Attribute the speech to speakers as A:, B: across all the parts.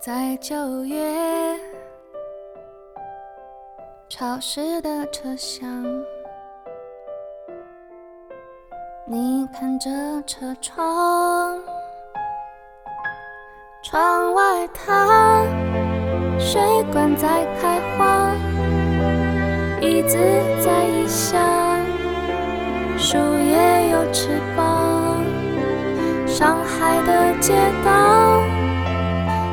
A: 在九月潮湿的车厢，你看着车窗，窗外它水管在开花，椅子在异乡，树叶有翅膀，上海的街道。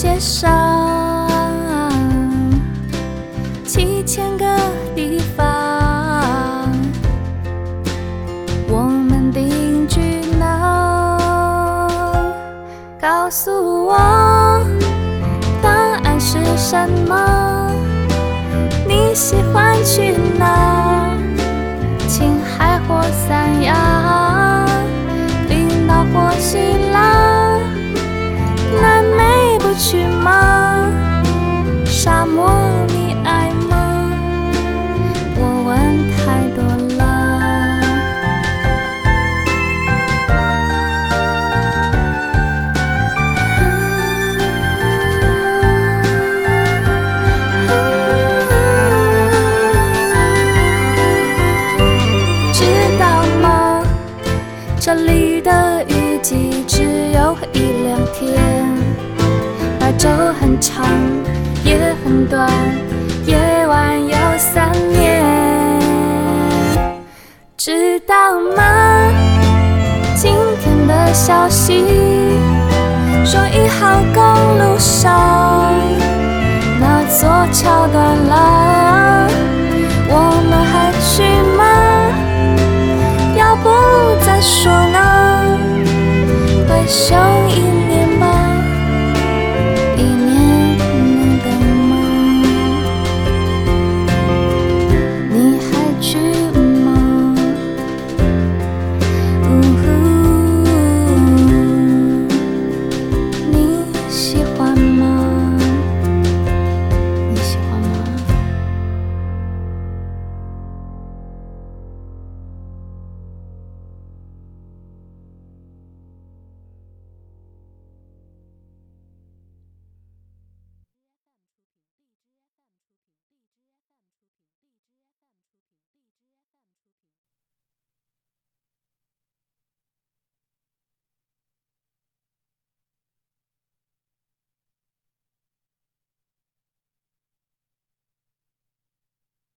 A: 街上七千个地方，我们定居哪？告诉我。答案是什么？你喜欢去里的雨季只有一两天，白昼很长，夜很短，夜晚有三年。知道吗？今天的消息说一号公路上小？